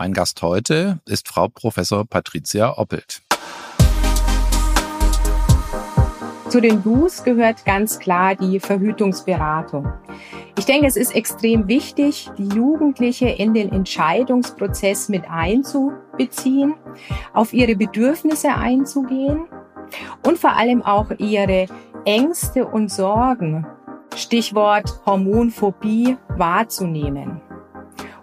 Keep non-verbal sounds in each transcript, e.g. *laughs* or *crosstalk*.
Mein Gast heute ist Frau Professor Patricia Oppelt. Zu den Do's gehört ganz klar die Verhütungsberatung. Ich denke, es ist extrem wichtig, die Jugendliche in den Entscheidungsprozess mit einzubeziehen, auf ihre Bedürfnisse einzugehen und vor allem auch ihre Ängste und Sorgen, Stichwort Hormonphobie, wahrzunehmen.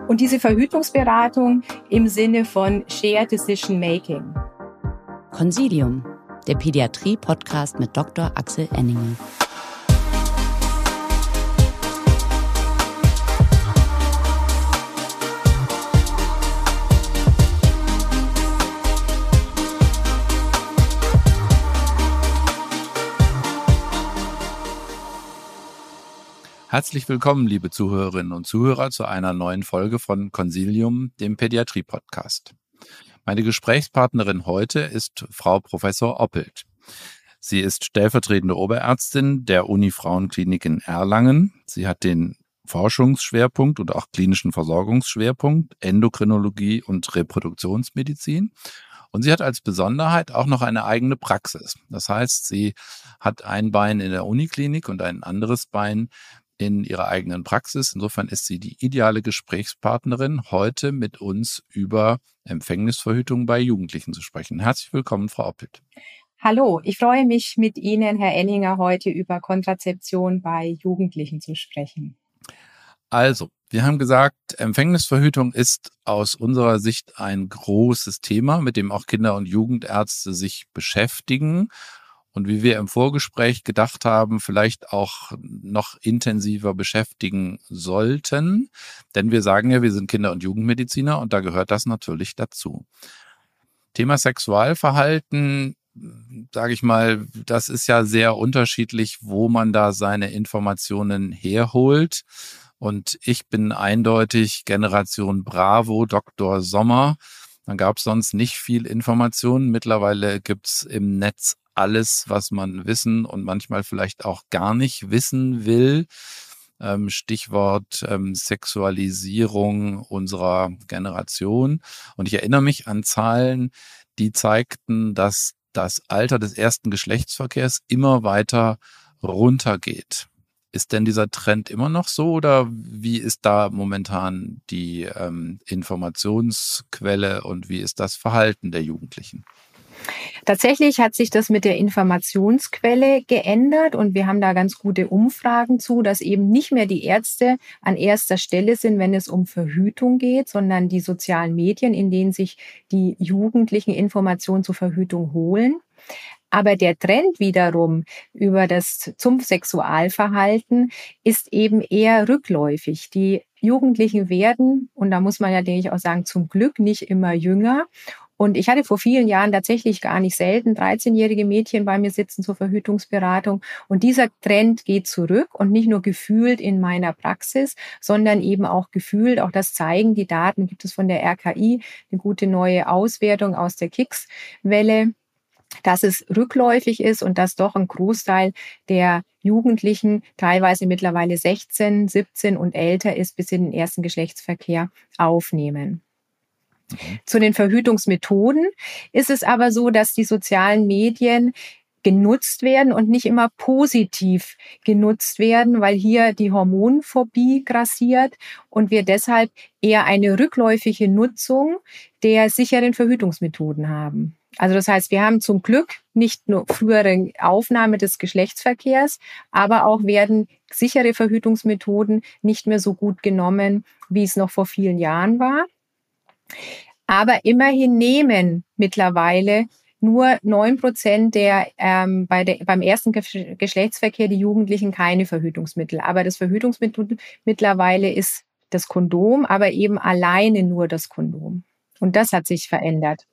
Und diese Verhütungsberatung im Sinne von Shared Decision Making. Consilium der Pädiatrie-Podcast mit Dr. Axel Enninger. Herzlich willkommen, liebe Zuhörerinnen und Zuhörer, zu einer neuen Folge von Consilium, dem Pädiatrie-Podcast. Meine Gesprächspartnerin heute ist Frau Professor Oppelt. Sie ist stellvertretende Oberärztin der Uni Frauenklinik in Erlangen. Sie hat den Forschungsschwerpunkt und auch klinischen Versorgungsschwerpunkt Endokrinologie und Reproduktionsmedizin. Und sie hat als Besonderheit auch noch eine eigene Praxis. Das heißt, sie hat ein Bein in der Uniklinik und ein anderes Bein in ihrer eigenen Praxis. Insofern ist sie die ideale Gesprächspartnerin, heute mit uns über Empfängnisverhütung bei Jugendlichen zu sprechen. Herzlich willkommen, Frau Oppelt. Hallo, ich freue mich mit Ihnen, Herr Enninger, heute über Kontrazeption bei Jugendlichen zu sprechen. Also, wir haben gesagt, Empfängnisverhütung ist aus unserer Sicht ein großes Thema, mit dem auch Kinder- und Jugendärzte sich beschäftigen und wie wir im Vorgespräch gedacht haben, vielleicht auch noch intensiver beschäftigen sollten. Denn wir sagen ja, wir sind Kinder- und Jugendmediziner und da gehört das natürlich dazu. Thema Sexualverhalten, sage ich mal, das ist ja sehr unterschiedlich, wo man da seine Informationen herholt. Und ich bin eindeutig Generation Bravo, Dr. Sommer. Da gab es sonst nicht viel Informationen. Mittlerweile gibt's im Netz alles, was man wissen und manchmal vielleicht auch gar nicht wissen will. Ähm, Stichwort ähm, Sexualisierung unserer Generation. Und ich erinnere mich an Zahlen, die zeigten, dass das Alter des ersten Geschlechtsverkehrs immer weiter runtergeht. Ist denn dieser Trend immer noch so oder wie ist da momentan die ähm, Informationsquelle und wie ist das Verhalten der Jugendlichen? Tatsächlich hat sich das mit der Informationsquelle geändert und wir haben da ganz gute Umfragen zu, dass eben nicht mehr die Ärzte an erster Stelle sind, wenn es um Verhütung geht, sondern die sozialen Medien, in denen sich die Jugendlichen Informationen zur Verhütung holen. Aber der Trend wiederum über das zum Sexualverhalten ist eben eher rückläufig. Die Jugendlichen werden, und da muss man ja, denke ich, auch sagen, zum Glück nicht immer jünger. Und ich hatte vor vielen Jahren tatsächlich gar nicht selten 13-jährige Mädchen bei mir sitzen zur Verhütungsberatung. Und dieser Trend geht zurück und nicht nur gefühlt in meiner Praxis, sondern eben auch gefühlt, auch das zeigen die Daten, gibt es von der RKI eine gute neue Auswertung aus der Kicks-Welle dass es rückläufig ist und dass doch ein Großteil der Jugendlichen, teilweise mittlerweile 16, 17 und älter ist, bis in den ersten Geschlechtsverkehr aufnehmen. Mhm. Zu den Verhütungsmethoden ist es aber so, dass die sozialen Medien genutzt werden und nicht immer positiv genutzt werden, weil hier die Hormonphobie grassiert und wir deshalb eher eine rückläufige Nutzung der sicheren Verhütungsmethoden haben. Also das heißt, wir haben zum Glück nicht nur frühere Aufnahme des Geschlechtsverkehrs, aber auch werden sichere Verhütungsmethoden nicht mehr so gut genommen, wie es noch vor vielen Jahren war. Aber immerhin nehmen mittlerweile nur neun Prozent der, ähm, bei der beim ersten Geschlechtsverkehr die Jugendlichen keine Verhütungsmittel. Aber das Verhütungsmittel mittlerweile ist das Kondom, aber eben alleine nur das Kondom. Und das hat sich verändert.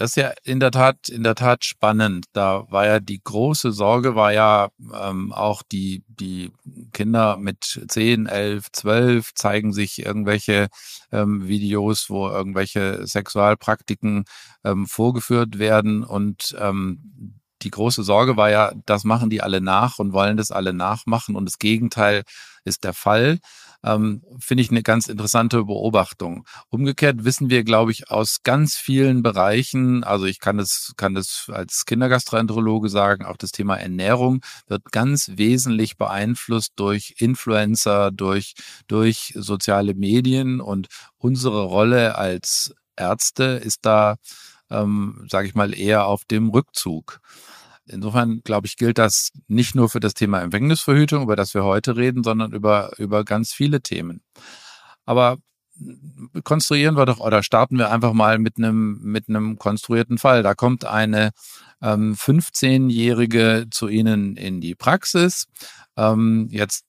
Das ist ja in der Tat, in der Tat spannend. Da war ja die große Sorge, war ja ähm, auch die, die Kinder mit 10, 11, 12 zeigen sich irgendwelche ähm, Videos, wo irgendwelche Sexualpraktiken ähm, vorgeführt werden und ähm, die große Sorge war ja, das machen die alle nach und wollen das alle nachmachen und das Gegenteil ist der Fall. Ähm, finde ich eine ganz interessante Beobachtung. Umgekehrt wissen wir, glaube ich, aus ganz vielen Bereichen, also ich kann das, kann das als Kindergastroenterologe sagen, auch das Thema Ernährung wird ganz wesentlich beeinflusst durch Influencer, durch, durch soziale Medien und unsere Rolle als Ärzte ist da, ähm, sage ich mal, eher auf dem Rückzug. Insofern, glaube ich, gilt das nicht nur für das Thema Empfängnisverhütung, über das wir heute reden, sondern über, über ganz viele Themen. Aber konstruieren wir doch oder starten wir einfach mal mit einem, mit einem konstruierten Fall. Da kommt eine ähm, 15-Jährige zu Ihnen in die Praxis. Ähm, jetzt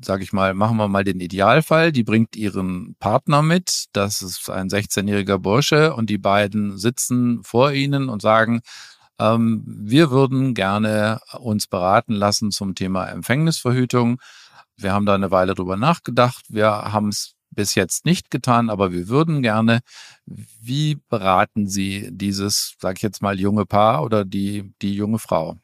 sage ich mal, machen wir mal den Idealfall. Die bringt ihren Partner mit. Das ist ein 16-jähriger Bursche und die beiden sitzen vor ihnen und sagen, ähm, wir würden gerne uns beraten lassen zum Thema Empfängnisverhütung. Wir haben da eine Weile drüber nachgedacht. Wir haben es bis jetzt nicht getan, aber wir würden gerne. Wie beraten Sie dieses, sage ich jetzt mal, junge Paar oder die, die junge Frau?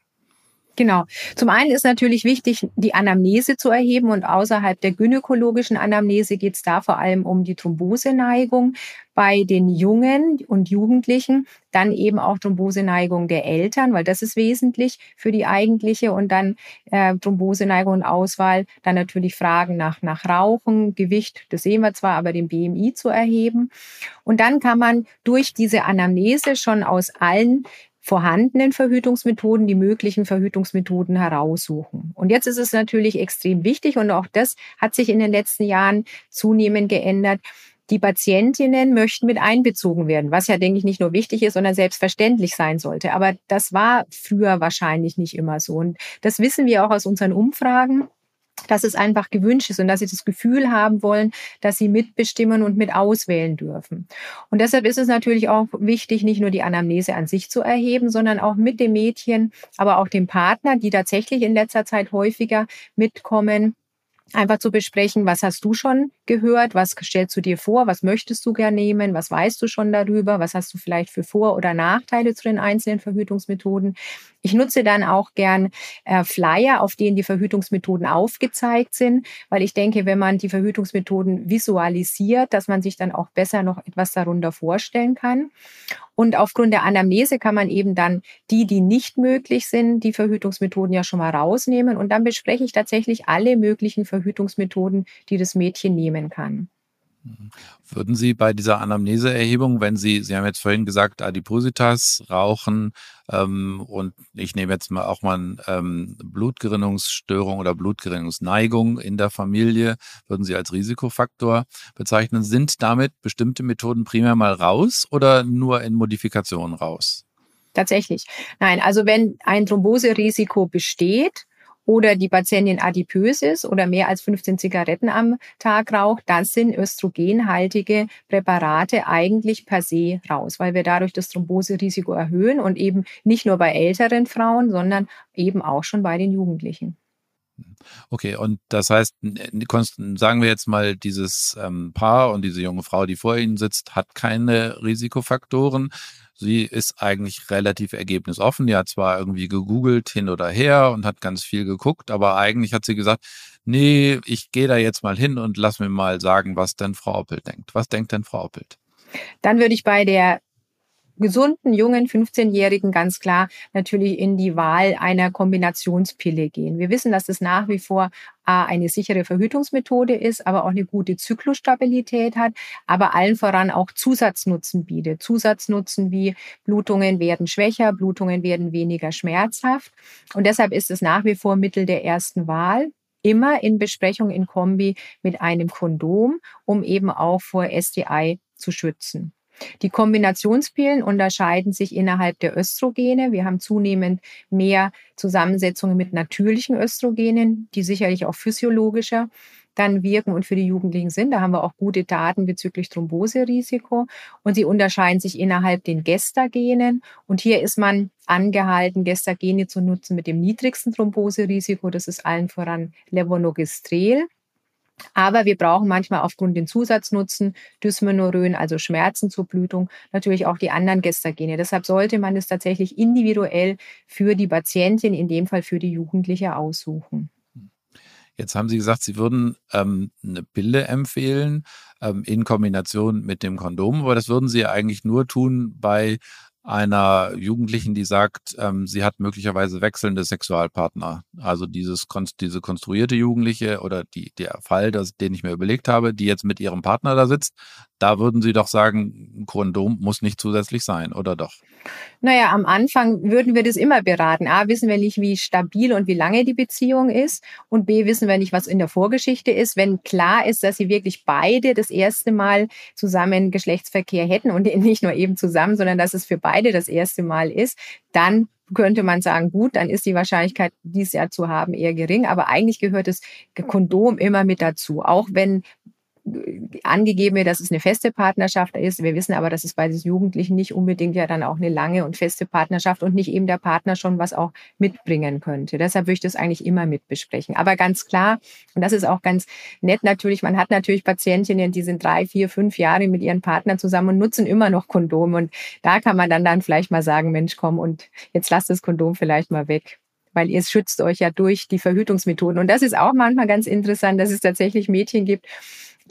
Genau. Zum einen ist natürlich wichtig, die Anamnese zu erheben und außerhalb der gynäkologischen Anamnese geht es da vor allem um die Thromboseneigung bei den Jungen und Jugendlichen, dann eben auch Thromboseneigung der Eltern, weil das ist wesentlich für die eigentliche und dann äh, Thromboseneigung und Auswahl, dann natürlich Fragen nach, nach Rauchen, Gewicht, das sehen wir zwar, aber den BMI zu erheben. Und dann kann man durch diese Anamnese schon aus allen vorhandenen Verhütungsmethoden die möglichen Verhütungsmethoden heraussuchen. Und jetzt ist es natürlich extrem wichtig und auch das hat sich in den letzten Jahren zunehmend geändert. Die Patientinnen möchten mit einbezogen werden, was ja, denke ich, nicht nur wichtig ist, sondern selbstverständlich sein sollte. Aber das war früher wahrscheinlich nicht immer so. Und das wissen wir auch aus unseren Umfragen dass es einfach gewünscht ist und dass sie das Gefühl haben wollen, dass sie mitbestimmen und mit auswählen dürfen. Und deshalb ist es natürlich auch wichtig, nicht nur die Anamnese an sich zu erheben, sondern auch mit dem Mädchen, aber auch dem Partner, die tatsächlich in letzter Zeit häufiger mitkommen, einfach zu besprechen, was hast du schon gehört, was stellst du dir vor, was möchtest du gern nehmen, was weißt du schon darüber, was hast du vielleicht für Vor- oder Nachteile zu den einzelnen Verhütungsmethoden. Ich nutze dann auch gern äh, Flyer, auf denen die Verhütungsmethoden aufgezeigt sind, weil ich denke, wenn man die Verhütungsmethoden visualisiert, dass man sich dann auch besser noch etwas darunter vorstellen kann. Und aufgrund der Anamnese kann man eben dann die, die nicht möglich sind, die Verhütungsmethoden ja schon mal rausnehmen. Und dann bespreche ich tatsächlich alle möglichen Verhütungsmethoden, die das Mädchen nehmen kann. Würden Sie bei dieser Anamneseerhebung, wenn Sie, Sie haben jetzt vorhin gesagt, Adipositas, Rauchen ähm, und ich nehme jetzt mal auch mal ähm, Blutgerinnungsstörung oder Blutgerinnungsneigung in der Familie, würden Sie als Risikofaktor bezeichnen. Sind damit bestimmte Methoden primär mal raus oder nur in Modifikationen raus? Tatsächlich. Nein, also wenn ein Thromboserisiko besteht, oder die Patientin adipös ist oder mehr als 15 Zigaretten am Tag raucht, dann sind östrogenhaltige Präparate eigentlich per se raus, weil wir dadurch das Thromboserisiko erhöhen und eben nicht nur bei älteren Frauen, sondern eben auch schon bei den Jugendlichen. Okay, und das heißt, sagen wir jetzt mal, dieses ähm, Paar und diese junge Frau, die vor Ihnen sitzt, hat keine Risikofaktoren. Sie ist eigentlich relativ ergebnisoffen. Die hat zwar irgendwie gegoogelt hin oder her und hat ganz viel geguckt, aber eigentlich hat sie gesagt, nee, ich gehe da jetzt mal hin und lass mir mal sagen, was denn Frau Oppelt denkt. Was denkt denn Frau Oppelt? Dann würde ich bei der gesunden, jungen 15-Jährigen ganz klar natürlich in die Wahl einer Kombinationspille gehen. Wir wissen, dass es nach wie vor A, eine sichere Verhütungsmethode ist, aber auch eine gute Zyklusstabilität hat, aber allen voran auch Zusatznutzen bietet. Zusatznutzen wie Blutungen werden schwächer, Blutungen werden weniger schmerzhaft. Und deshalb ist es nach wie vor Mittel der ersten Wahl immer in Besprechung in Kombi mit einem Kondom, um eben auch vor STI zu schützen. Die Kombinationspillen unterscheiden sich innerhalb der Östrogene. Wir haben zunehmend mehr Zusammensetzungen mit natürlichen Östrogenen, die sicherlich auch physiologischer dann wirken und für die Jugendlichen sind. Da haben wir auch gute Daten bezüglich Thromboserisiko. Und sie unterscheiden sich innerhalb den Gestagenen. Und hier ist man angehalten, Gestagene zu nutzen mit dem niedrigsten Thromboserisiko. Das ist allen voran Levonorgestrel. Aber wir brauchen manchmal aufgrund den Zusatznutzen Dysmenorrhoen, also Schmerzen zur Blutung, natürlich auch die anderen Gestagene. Deshalb sollte man es tatsächlich individuell für die Patientin, in dem Fall für die Jugendliche, aussuchen. Jetzt haben Sie gesagt, Sie würden ähm, eine Pille empfehlen ähm, in Kombination mit dem Kondom, aber das würden Sie ja eigentlich nur tun bei einer Jugendlichen, die sagt, ähm, sie hat möglicherweise wechselnde Sexualpartner. Also dieses diese konstruierte Jugendliche oder die, der Fall, das, den ich mir überlegt habe, die jetzt mit ihrem Partner da sitzt, da würden Sie doch sagen, ein Kondom muss nicht zusätzlich sein, oder doch? Naja, am Anfang würden wir das immer beraten. A, wissen wir nicht, wie stabil und wie lange die Beziehung ist. Und B, wissen wir nicht, was in der Vorgeschichte ist. Wenn klar ist, dass sie wirklich beide das erste Mal zusammen Geschlechtsverkehr hätten und *laughs* nicht nur eben zusammen, sondern dass es für beide das erste Mal ist, dann könnte man sagen, gut, dann ist die Wahrscheinlichkeit, dies ja zu haben, eher gering. Aber eigentlich gehört das Kondom immer mit dazu. Auch wenn angegeben wird, dass es eine feste Partnerschaft ist. Wir wissen aber, dass es bei diesen Jugendlichen nicht unbedingt ja dann auch eine lange und feste Partnerschaft und nicht eben der Partner schon was auch mitbringen könnte. Deshalb würde ich das eigentlich immer mit besprechen. Aber ganz klar, und das ist auch ganz nett natürlich, man hat natürlich Patientinnen, die sind drei, vier, fünf Jahre mit ihren Partnern zusammen und nutzen immer noch Kondome. Und da kann man dann, dann vielleicht mal sagen, Mensch, komm und jetzt lass das Kondom vielleicht mal weg weil ihr schützt euch ja durch die Verhütungsmethoden. Und das ist auch manchmal ganz interessant, dass es tatsächlich Mädchen gibt,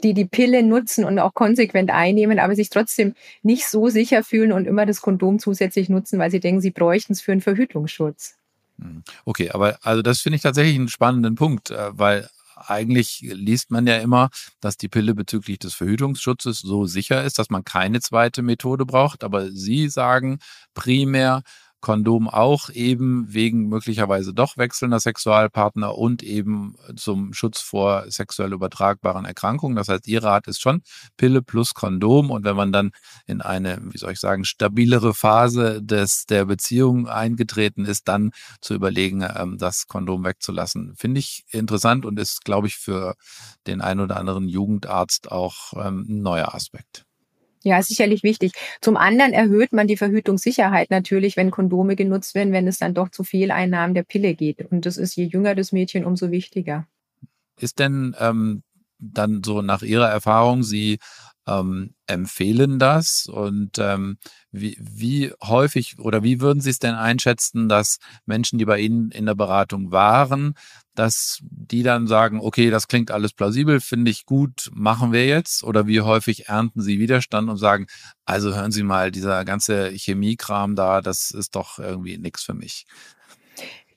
die die Pille nutzen und auch konsequent einnehmen, aber sich trotzdem nicht so sicher fühlen und immer das Kondom zusätzlich nutzen, weil sie denken, sie bräuchten es für einen Verhütungsschutz. Hm. Okay, aber also das finde ich tatsächlich einen spannenden Punkt, äh, weil eigentlich liest man ja immer, dass die Pille bezüglich des Verhütungsschutzes so sicher ist, dass man keine zweite Methode braucht. Aber Sie sagen primär, Kondom auch eben wegen möglicherweise doch wechselnder Sexualpartner und eben zum Schutz vor sexuell übertragbaren Erkrankungen. Das heißt, ihr Rat ist schon Pille plus Kondom. Und wenn man dann in eine, wie soll ich sagen, stabilere Phase des, der Beziehung eingetreten ist, dann zu überlegen, ähm, das Kondom wegzulassen. Finde ich interessant und ist, glaube ich, für den ein oder anderen Jugendarzt auch ähm, ein neuer Aspekt. Ja, sicherlich wichtig. Zum anderen erhöht man die Verhütungssicherheit natürlich, wenn Kondome genutzt werden, wenn es dann doch zu Fehleinnahmen der Pille geht. Und das ist je jünger das Mädchen, umso wichtiger. Ist denn ähm, dann so nach Ihrer Erfahrung, Sie ähm, empfehlen das und ähm, wie, wie häufig oder wie würden Sie es denn einschätzen, dass Menschen, die bei Ihnen in der Beratung waren, dass die dann sagen, okay, das klingt alles plausibel, finde ich gut, machen wir jetzt? Oder wie häufig ernten Sie Widerstand und sagen, also hören Sie mal, dieser ganze Chemiekram da, das ist doch irgendwie nichts für mich?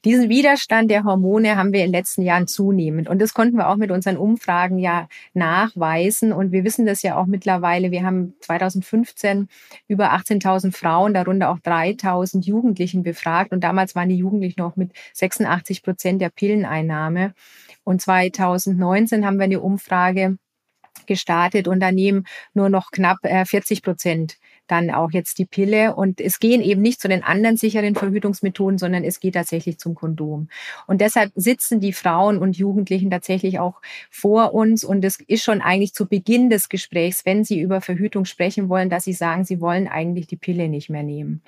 Diesen Widerstand der Hormone haben wir in den letzten Jahren zunehmend. Und das konnten wir auch mit unseren Umfragen ja nachweisen. Und wir wissen das ja auch mittlerweile. Wir haben 2015 über 18.000 Frauen, darunter auch 3.000 Jugendlichen befragt. Und damals waren die Jugendlichen noch mit 86 Prozent der Pilleneinnahme. Und 2019 haben wir eine Umfrage gestartet und daneben nur noch knapp 40 äh, Prozent dann auch jetzt die Pille. Und es gehen eben nicht zu den anderen sicheren Verhütungsmethoden, sondern es geht tatsächlich zum Kondom. Und deshalb sitzen die Frauen und Jugendlichen tatsächlich auch vor uns. Und es ist schon eigentlich zu Beginn des Gesprächs, wenn sie über Verhütung sprechen wollen, dass sie sagen, sie wollen eigentlich die Pille nicht mehr nehmen.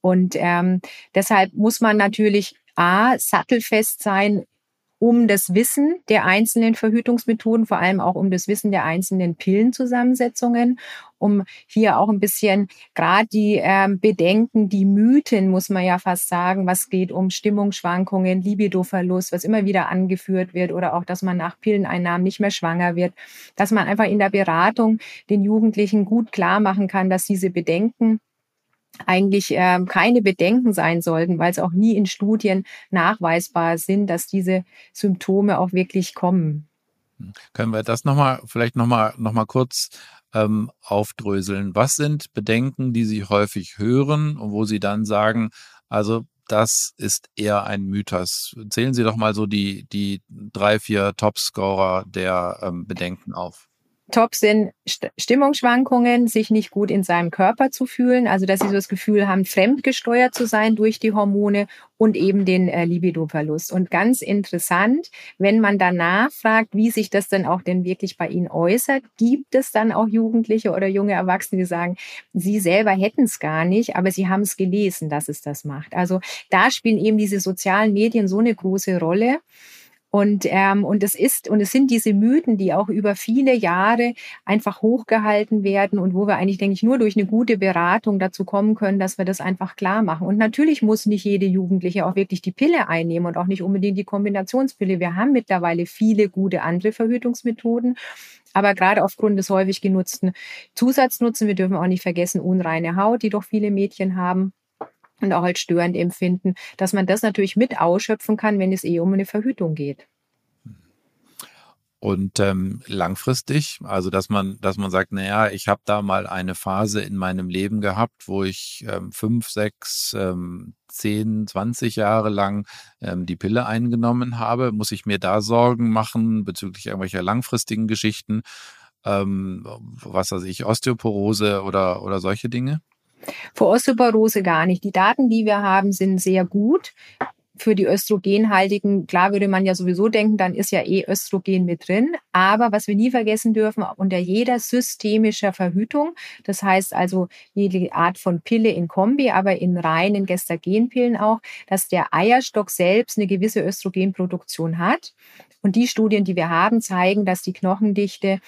Und ähm, deshalb muss man natürlich A, sattelfest sein um das Wissen der einzelnen Verhütungsmethoden, vor allem auch um das Wissen der einzelnen Pillenzusammensetzungen, um hier auch ein bisschen gerade die ähm, Bedenken, die Mythen, muss man ja fast sagen, was geht um Stimmungsschwankungen, Libidoverlust, was immer wieder angeführt wird oder auch, dass man nach Pilleneinnahmen nicht mehr schwanger wird, dass man einfach in der Beratung den Jugendlichen gut klar machen kann, dass diese Bedenken eigentlich äh, keine Bedenken sein sollten, weil es auch nie in Studien nachweisbar sind, dass diese Symptome auch wirklich kommen. Hm. Können wir das nochmal, vielleicht nochmal noch mal kurz ähm, aufdröseln? Was sind Bedenken, die Sie häufig hören und wo Sie dann sagen, also das ist eher ein Mythos. Zählen Sie doch mal so die, die drei, vier Topscorer der ähm, Bedenken auf. Top sind Stimmungsschwankungen, sich nicht gut in seinem Körper zu fühlen, also dass sie so das Gefühl haben, fremdgesteuert zu sein durch die Hormone und eben den äh, Libidoverlust. Und ganz interessant, wenn man danach fragt, wie sich das dann auch denn wirklich bei ihnen äußert, gibt es dann auch Jugendliche oder junge Erwachsene, die sagen, sie selber hätten es gar nicht, aber sie haben es gelesen, dass es das macht. Also da spielen eben diese sozialen Medien so eine große Rolle. Und, ähm, und es ist, und es sind diese Mythen, die auch über viele Jahre einfach hochgehalten werden und wo wir eigentlich, denke ich, nur durch eine gute Beratung dazu kommen können, dass wir das einfach klar machen. Und natürlich muss nicht jede Jugendliche auch wirklich die Pille einnehmen und auch nicht unbedingt die Kombinationspille. Wir haben mittlerweile viele gute andere Verhütungsmethoden. Aber gerade aufgrund des häufig genutzten Zusatznutzen, wir dürfen auch nicht vergessen, unreine Haut, die doch viele Mädchen haben, und auch als störend empfinden, dass man das natürlich mit ausschöpfen kann, wenn es eh um eine Verhütung geht. Und ähm, langfristig, also dass man, dass man sagt, naja, ich habe da mal eine Phase in meinem Leben gehabt, wo ich ähm, fünf, sechs, ähm, zehn, zwanzig Jahre lang ähm, die Pille eingenommen habe, muss ich mir da Sorgen machen bezüglich irgendwelcher langfristigen Geschichten, ähm, was weiß ich, Osteoporose oder, oder solche Dinge? Für Osteoporose gar nicht. Die Daten, die wir haben, sind sehr gut. Für die Östrogenhaltigen, klar würde man ja sowieso denken, dann ist ja eh Östrogen mit drin. Aber was wir nie vergessen dürfen, unter jeder systemischer Verhütung, das heißt also jede Art von Pille in Kombi, aber in reinen Gestagenpillen auch, dass der Eierstock selbst eine gewisse Östrogenproduktion hat. Und die Studien, die wir haben, zeigen, dass die Knochendichte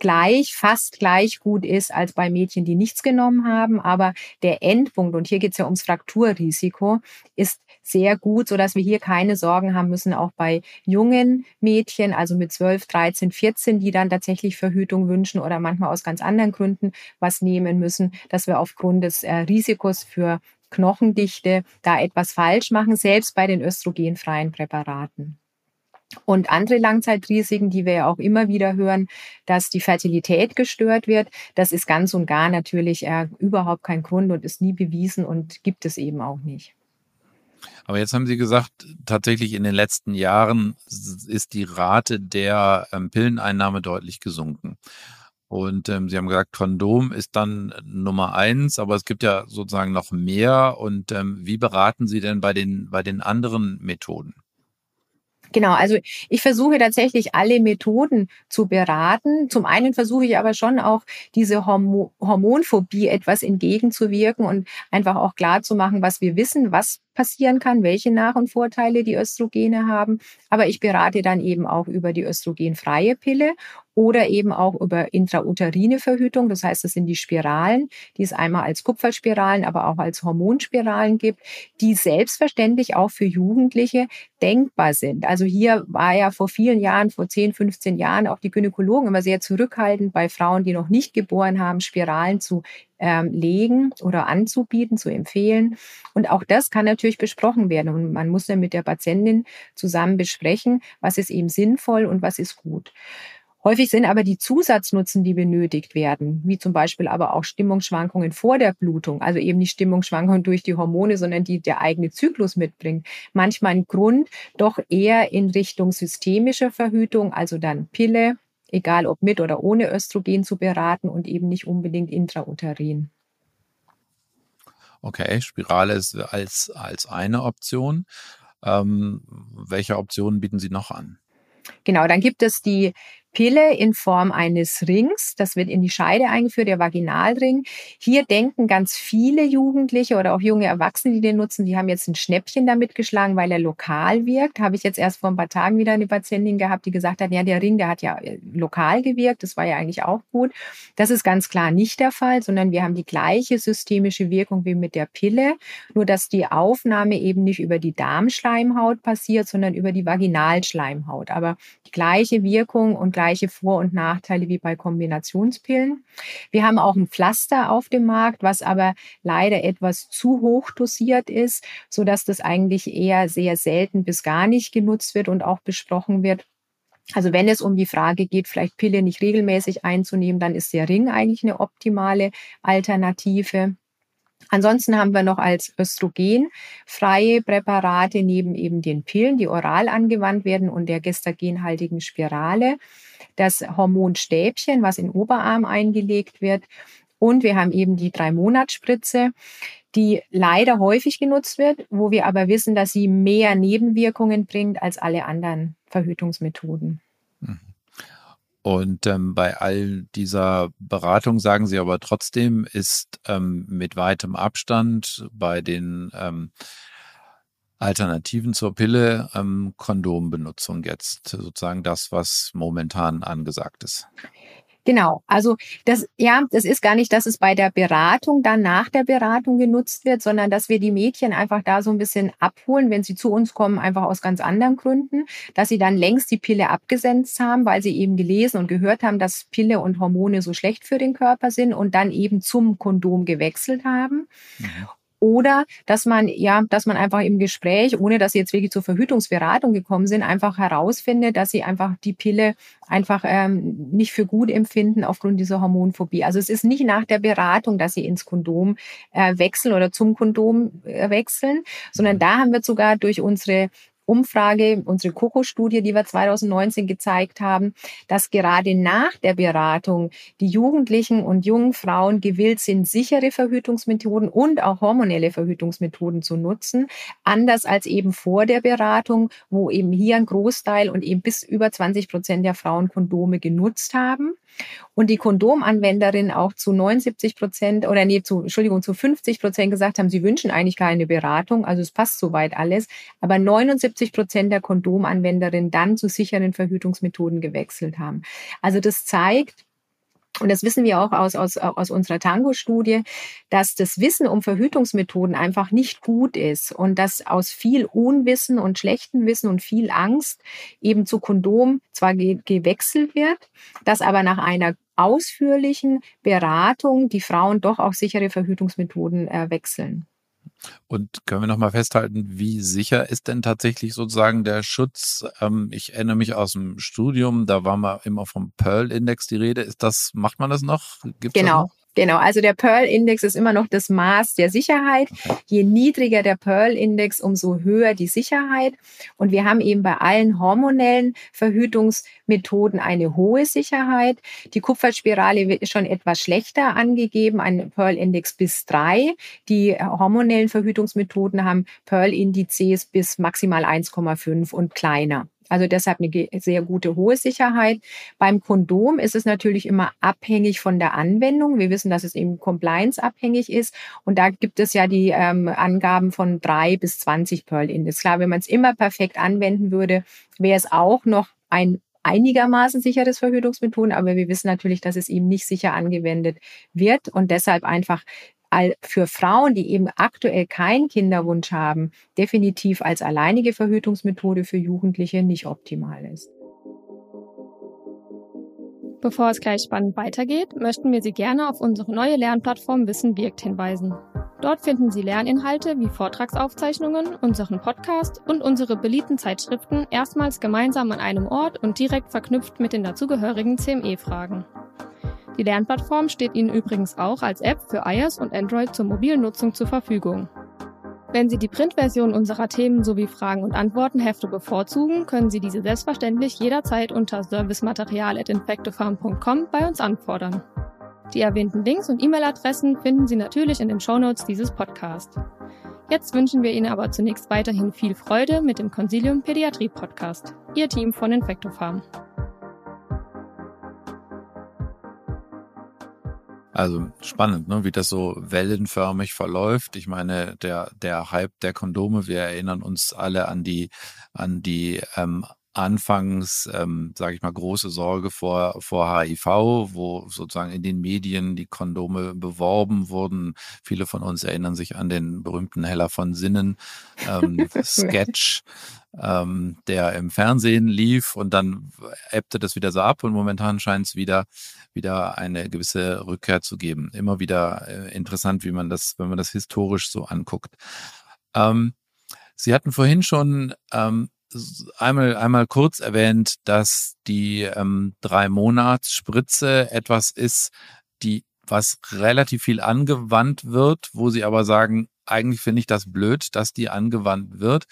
gleich, fast gleich gut ist als bei Mädchen, die nichts genommen haben. Aber der Endpunkt, und hier geht es ja ums Frakturrisiko, ist sehr gut, so dass wir hier keine Sorgen haben müssen, auch bei jungen Mädchen, also mit 12, 13, 14, die dann tatsächlich Verhütung wünschen oder manchmal aus ganz anderen Gründen was nehmen müssen, dass wir aufgrund des äh, Risikos für Knochendichte da etwas falsch machen, selbst bei den östrogenfreien Präparaten. Und andere Langzeitrisiken, die wir ja auch immer wieder hören, dass die Fertilität gestört wird, das ist ganz und gar natürlich äh, überhaupt kein Grund und ist nie bewiesen und gibt es eben auch nicht. Aber jetzt haben Sie gesagt, tatsächlich in den letzten Jahren ist die Rate der ähm, Pilleneinnahme deutlich gesunken. Und ähm, Sie haben gesagt, Kondom ist dann Nummer eins, aber es gibt ja sozusagen noch mehr. Und ähm, wie beraten Sie denn bei den, bei den anderen Methoden? Genau, also ich versuche tatsächlich alle Methoden zu beraten. Zum einen versuche ich aber schon auch diese Hormo Hormonphobie etwas entgegenzuwirken und einfach auch klar zu machen, was wir wissen, was passieren kann, welche Nach- und Vorteile die Östrogene haben. Aber ich berate dann eben auch über die östrogenfreie Pille oder eben auch über intrauterine Verhütung. Das heißt, das sind die Spiralen, die es einmal als Kupferspiralen, aber auch als Hormonspiralen gibt, die selbstverständlich auch für Jugendliche denkbar sind. Also hier war ja vor vielen Jahren, vor 10, 15 Jahren auch die Gynäkologen immer sehr zurückhaltend bei Frauen, die noch nicht geboren haben, Spiralen zu ähm, legen oder anzubieten, zu empfehlen. Und auch das kann natürlich besprochen werden. Und man muss dann mit der Patientin zusammen besprechen, was ist eben sinnvoll und was ist gut. Häufig sind aber die Zusatznutzen, die benötigt werden, wie zum Beispiel aber auch Stimmungsschwankungen vor der Blutung, also eben nicht Stimmungsschwankungen durch die Hormone, sondern die der eigene Zyklus mitbringt, manchmal ein Grund doch eher in Richtung systemischer Verhütung, also dann Pille, egal ob mit oder ohne Östrogen zu beraten und eben nicht unbedingt intrauterin. Okay, Spirale ist als, als eine Option. Ähm, welche Optionen bieten Sie noch an? Genau, dann gibt es die Pille in Form eines Rings. Das wird in die Scheide eingeführt, der Vaginalring. Hier denken ganz viele Jugendliche oder auch junge Erwachsene, die den nutzen, die haben jetzt ein Schnäppchen damit geschlagen, weil er lokal wirkt. Habe ich jetzt erst vor ein paar Tagen wieder eine Patientin gehabt, die gesagt hat, ja, der Ring, der hat ja äh, lokal gewirkt. Das war ja eigentlich auch gut. Das ist ganz klar nicht der Fall, sondern wir haben die gleiche systemische Wirkung wie mit der Pille. Nur, dass die Aufnahme eben nicht über die Darmschleimhaut passiert, sondern über die Vaginalschleimhaut. Aber die gleiche Wirkung und gleiche Vor- und Nachteile wie bei Kombinationspillen. Wir haben auch ein Pflaster auf dem Markt, was aber leider etwas zu hoch dosiert ist, so dass das eigentlich eher sehr selten bis gar nicht genutzt wird und auch besprochen wird. Also wenn es um die Frage geht, vielleicht Pille nicht regelmäßig einzunehmen, dann ist der Ring eigentlich eine optimale Alternative. Ansonsten haben wir noch als östrogenfreie Präparate neben eben den Pillen, die oral angewandt werden und der gestagenhaltigen Spirale, das Hormonstäbchen, was in Oberarm eingelegt wird. Und wir haben eben die drei Monatsspritze, die leider häufig genutzt wird, wo wir aber wissen, dass sie mehr Nebenwirkungen bringt als alle anderen Verhütungsmethoden. Mhm. Und ähm, bei all dieser Beratung sagen Sie aber trotzdem, ist ähm, mit weitem Abstand bei den ähm, Alternativen zur Pille, ähm, Kondombenutzung jetzt sozusagen das, was momentan angesagt ist. Genau, also das, ja, das ist gar nicht, dass es bei der Beratung dann nach der Beratung genutzt wird, sondern dass wir die Mädchen einfach da so ein bisschen abholen, wenn sie zu uns kommen, einfach aus ganz anderen Gründen, dass sie dann längst die Pille abgesetzt haben, weil sie eben gelesen und gehört haben, dass Pille und Hormone so schlecht für den Körper sind und dann eben zum Kondom gewechselt haben. Mhm. Oder dass man, ja, dass man einfach im Gespräch, ohne dass sie jetzt wirklich zur Verhütungsberatung gekommen sind, einfach herausfindet, dass sie einfach die Pille einfach ähm, nicht für gut empfinden aufgrund dieser Hormonphobie. Also es ist nicht nach der Beratung, dass sie ins Kondom äh, wechseln oder zum Kondom äh, wechseln, sondern da haben wir sogar durch unsere Umfrage, unsere COCO-Studie, die wir 2019 gezeigt haben, dass gerade nach der Beratung die Jugendlichen und jungen Frauen gewillt sind, sichere Verhütungsmethoden und auch hormonelle Verhütungsmethoden zu nutzen, anders als eben vor der Beratung, wo eben hier ein Großteil und eben bis über 20 Prozent der Frauen Kondome genutzt haben. Und die Kondomanwenderinnen auch zu 79 Prozent oder nee, zu, Entschuldigung, zu 50 Prozent gesagt haben, sie wünschen eigentlich keine Beratung, also es passt soweit alles, aber 79 Prozent der Kondomanwenderinnen dann zu sicheren Verhütungsmethoden gewechselt haben. Also das zeigt, und das wissen wir auch aus, aus, aus unserer Tango-Studie, dass das Wissen um Verhütungsmethoden einfach nicht gut ist und dass aus viel Unwissen und schlechtem Wissen und viel Angst eben zu Kondom zwar ge gewechselt wird, dass aber nach einer ausführlichen Beratung die Frauen doch auch sichere Verhütungsmethoden äh, wechseln. Und können wir nochmal festhalten, wie sicher ist denn tatsächlich sozusagen der Schutz? Ähm, ich erinnere mich aus dem Studium, da war mal immer vom Pearl-Index die Rede. Ist das, macht man das noch? Gibt's genau. Das noch? Genau, also der Pearl-Index ist immer noch das Maß der Sicherheit. Je niedriger der Pearl-Index, umso höher die Sicherheit. Und wir haben eben bei allen hormonellen Verhütungsmethoden eine hohe Sicherheit. Die Kupferspirale wird schon etwas schlechter angegeben, ein Pearl-Index bis drei. Die hormonellen Verhütungsmethoden haben Pearl-Indizes bis maximal 1,5 und kleiner. Also deshalb eine sehr gute hohe Sicherheit. Beim Kondom ist es natürlich immer abhängig von der Anwendung. Wir wissen, dass es eben compliance-abhängig ist. Und da gibt es ja die ähm, Angaben von drei bis 20 Pearl-Index. Klar, wenn man es immer perfekt anwenden würde, wäre es auch noch ein einigermaßen sicheres Verhütungsmethoden, aber wir wissen natürlich, dass es eben nicht sicher angewendet wird und deshalb einfach für Frauen, die eben aktuell keinen Kinderwunsch haben, definitiv als alleinige Verhütungsmethode für Jugendliche nicht optimal ist. Bevor es gleich spannend weitergeht, möchten wir Sie gerne auf unsere neue Lernplattform Wissen wirkt hinweisen. Dort finden Sie Lerninhalte wie Vortragsaufzeichnungen, unseren Podcast und unsere beliebten Zeitschriften erstmals gemeinsam an einem Ort und direkt verknüpft mit den dazugehörigen CME-Fragen. Die Lernplattform steht Ihnen übrigens auch als App für iOS und Android zur mobilen Nutzung zur Verfügung. Wenn Sie die Printversion unserer Themen sowie Fragen und Antwortenhefte bevorzugen, können Sie diese selbstverständlich jederzeit unter servicematerial.infectofarm.com bei uns anfordern. Die erwähnten Links und E-Mail-Adressen finden Sie natürlich in den Shownotes dieses Podcasts. Jetzt wünschen wir Ihnen aber zunächst weiterhin viel Freude mit dem Consilium Pädiatrie Podcast. Ihr Team von Infectofarm. Also spannend, ne, wie das so wellenförmig verläuft. Ich meine, der der Hype der Kondome, wir erinnern uns alle an die an die ähm, anfangs, ähm, sage ich mal, große Sorge vor, vor HIV, wo sozusagen in den Medien die Kondome beworben wurden. Viele von uns erinnern sich an den berühmten Heller von Sinnen ähm, *laughs* Sketch, ähm, der im Fernsehen lief und dann ebbte das wieder so ab und momentan scheint es wieder, wieder eine gewisse Rückkehr zu geben. Immer wieder äh, interessant, wie man das, wenn man das historisch so anguckt. Ähm, Sie hatten vorhin schon ähm, einmal, einmal kurz erwähnt, dass die ähm, drei Monats Spritze etwas ist, die was relativ viel angewandt wird, wo sie aber sagen, eigentlich finde ich das blöd, dass die angewandt wird.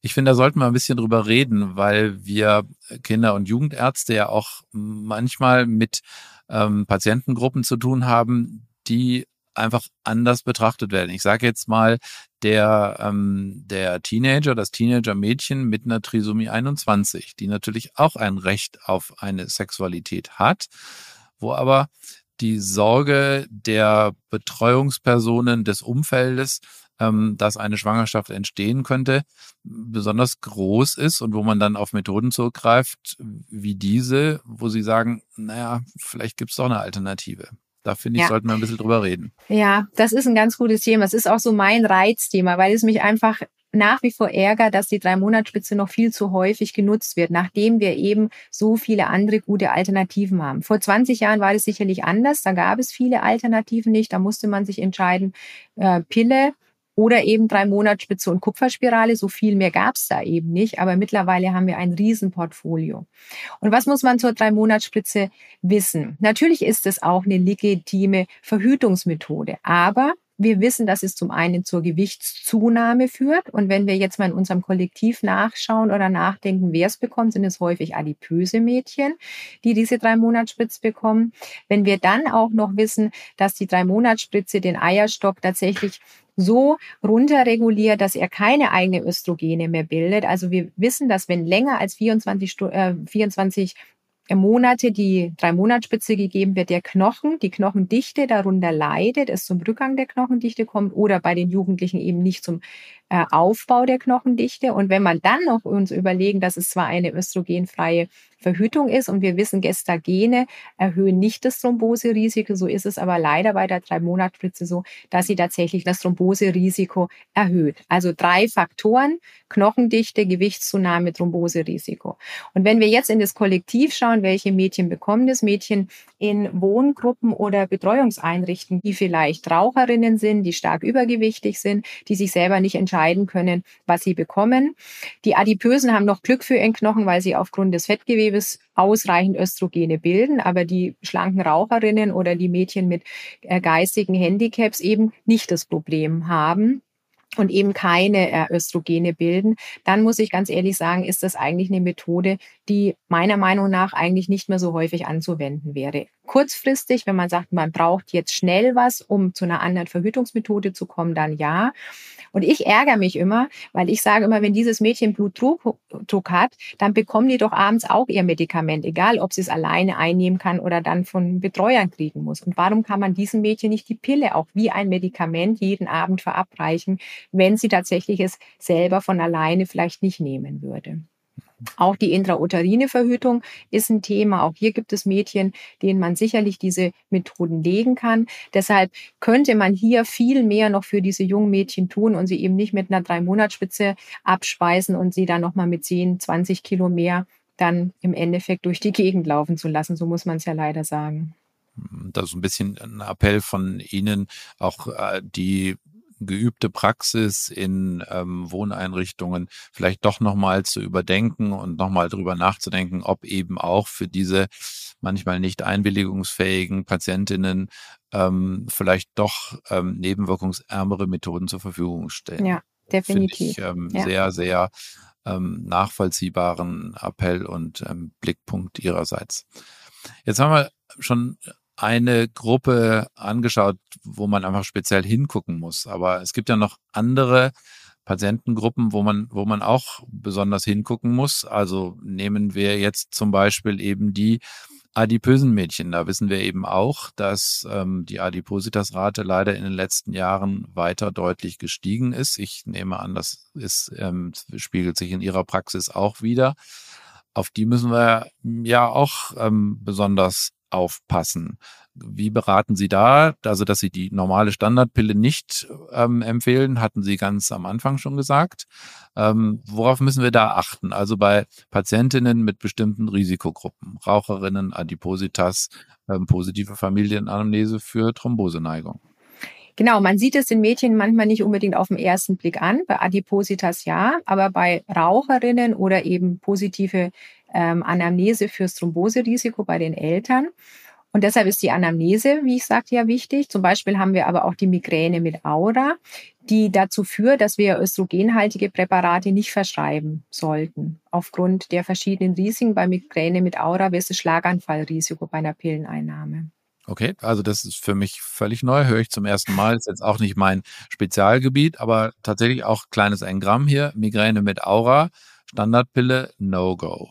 Ich finde, da sollten wir ein bisschen drüber reden, weil wir Kinder- und Jugendärzte ja auch manchmal mit ähm, Patientengruppen zu tun haben, die einfach anders betrachtet werden. Ich sage jetzt mal, der, ähm, der Teenager, das Teenager-Mädchen mit einer Trisomie 21, die natürlich auch ein Recht auf eine Sexualität hat, wo aber die Sorge der Betreuungspersonen des Umfeldes ähm, dass eine Schwangerschaft entstehen könnte, besonders groß ist und wo man dann auf Methoden zurückgreift wie diese, wo Sie sagen, naja, vielleicht gibt es doch eine Alternative. Da finde ich, ja. sollten wir ein bisschen drüber reden. Ja, das ist ein ganz gutes Thema. Es ist auch so mein Reizthema, weil es mich einfach nach wie vor ärgert, dass die drei Monatsspitze noch viel zu häufig genutzt wird, nachdem wir eben so viele andere gute Alternativen haben. Vor 20 Jahren war das sicherlich anders. Da gab es viele Alternativen nicht. Da musste man sich entscheiden, äh, Pille oder eben drei Monatsspitze und Kupferspirale. So viel mehr gab es da eben nicht. Aber mittlerweile haben wir ein Riesenportfolio. Und was muss man zur drei Monatsspitze wissen? Natürlich ist es auch eine legitime Verhütungsmethode. Aber wir wissen, dass es zum einen zur Gewichtszunahme führt. Und wenn wir jetzt mal in unserem Kollektiv nachschauen oder nachdenken, wer es bekommt, sind es häufig adipöse Mädchen, die diese drei Monatsspritze bekommen. Wenn wir dann auch noch wissen, dass die drei Monatsspritze den Eierstock tatsächlich so runterreguliert, dass er keine eigene Östrogene mehr bildet. Also wir wissen, dass wenn länger als 24, äh, 24 Monate die drei Monatsspitze gegeben wird, der Knochen, die Knochendichte darunter leidet, es zum Rückgang der Knochendichte kommt oder bei den Jugendlichen eben nicht zum äh, Aufbau der Knochendichte. Und wenn man dann noch uns überlegen, dass es zwar eine östrogenfreie Verhütung ist und wir wissen, Gestagene erhöhen nicht das Thromboserisiko, so ist es aber leider bei der Drei-Monat-Spritze so, dass sie tatsächlich das Thromboserisiko erhöht. Also drei Faktoren, Knochendichte, Gewichtszunahme, Thromboserisiko. Und wenn wir jetzt in das Kollektiv schauen, welche Mädchen bekommen das, Mädchen in Wohngruppen oder Betreuungseinrichtungen, die vielleicht Raucherinnen sind, die stark übergewichtig sind, die sich selber nicht entscheiden, entscheiden können, was sie bekommen. Die Adipösen haben noch Glück für ihren Knochen, weil sie aufgrund des Fettgewebes ausreichend Östrogene bilden, aber die schlanken Raucherinnen oder die Mädchen mit äh, geistigen Handicaps eben nicht das Problem haben und eben keine äh, Östrogene bilden, dann muss ich ganz ehrlich sagen, ist das eigentlich eine Methode, die meiner Meinung nach eigentlich nicht mehr so häufig anzuwenden wäre. Kurzfristig, wenn man sagt, man braucht jetzt schnell was, um zu einer anderen Verhütungsmethode zu kommen, dann ja. Und ich ärgere mich immer, weil ich sage immer, wenn dieses Mädchen Blutdruck hat, dann bekommen die doch abends auch ihr Medikament, egal ob sie es alleine einnehmen kann oder dann von Betreuern kriegen muss. Und warum kann man diesem Mädchen nicht die Pille auch wie ein Medikament jeden Abend verabreichen, wenn sie tatsächlich es selber von alleine vielleicht nicht nehmen würde? Auch die intrauterine Verhütung ist ein Thema. Auch hier gibt es Mädchen, denen man sicherlich diese Methoden legen kann. Deshalb könnte man hier viel mehr noch für diese jungen Mädchen tun und sie eben nicht mit einer drei Monatsspitze abspeisen und sie dann nochmal mit 10, 20 Kilo mehr dann im Endeffekt durch die Gegend laufen zu lassen. So muss man es ja leider sagen. Das ist ein bisschen ein Appell von Ihnen, auch äh, die geübte Praxis in ähm, Wohneinrichtungen vielleicht doch nochmal zu überdenken und nochmal drüber nachzudenken, ob eben auch für diese manchmal nicht einwilligungsfähigen Patientinnen ähm, vielleicht doch ähm, nebenwirkungsärmere Methoden zur Verfügung stellen. Ja, definitiv. Ich ähm, ja. sehr, sehr ähm, nachvollziehbaren Appell und ähm, Blickpunkt ihrerseits. Jetzt haben wir schon eine Gruppe angeschaut, wo man einfach speziell hingucken muss. Aber es gibt ja noch andere Patientengruppen, wo man, wo man auch besonders hingucken muss. Also nehmen wir jetzt zum Beispiel eben die adipösen Mädchen. Da wissen wir eben auch, dass ähm, die Adipositasrate leider in den letzten Jahren weiter deutlich gestiegen ist. Ich nehme an, das ist, ähm, spiegelt sich in Ihrer Praxis auch wieder. Auf die müssen wir ja auch ähm, besonders aufpassen. Wie beraten Sie da? Also, dass Sie die normale Standardpille nicht ähm, empfehlen, hatten Sie ganz am Anfang schon gesagt. Ähm, worauf müssen wir da achten? Also bei Patientinnen mit bestimmten Risikogruppen, Raucherinnen, Adipositas, ähm, positive Familienanamnese für Thromboseneigung. Genau, man sieht es in Mädchen manchmal nicht unbedingt auf den ersten Blick an, bei Adipositas ja, aber bei Raucherinnen oder eben positive ähm, Anamnese fürs Thromboserisiko bei den Eltern. Und deshalb ist die Anamnese, wie ich sagte, ja wichtig. Zum Beispiel haben wir aber auch die Migräne mit Aura, die dazu führt, dass wir östrogenhaltige Präparate nicht verschreiben sollten. Aufgrund der verschiedenen Risiken bei Migräne mit Aura das Schlaganfallrisiko bei einer Pilleneinnahme. Okay, also das ist für mich völlig neu, höre ich zum ersten Mal. Ist jetzt auch nicht mein Spezialgebiet, aber tatsächlich auch kleines Engramm hier. Migräne mit Aura, Standardpille, No-Go.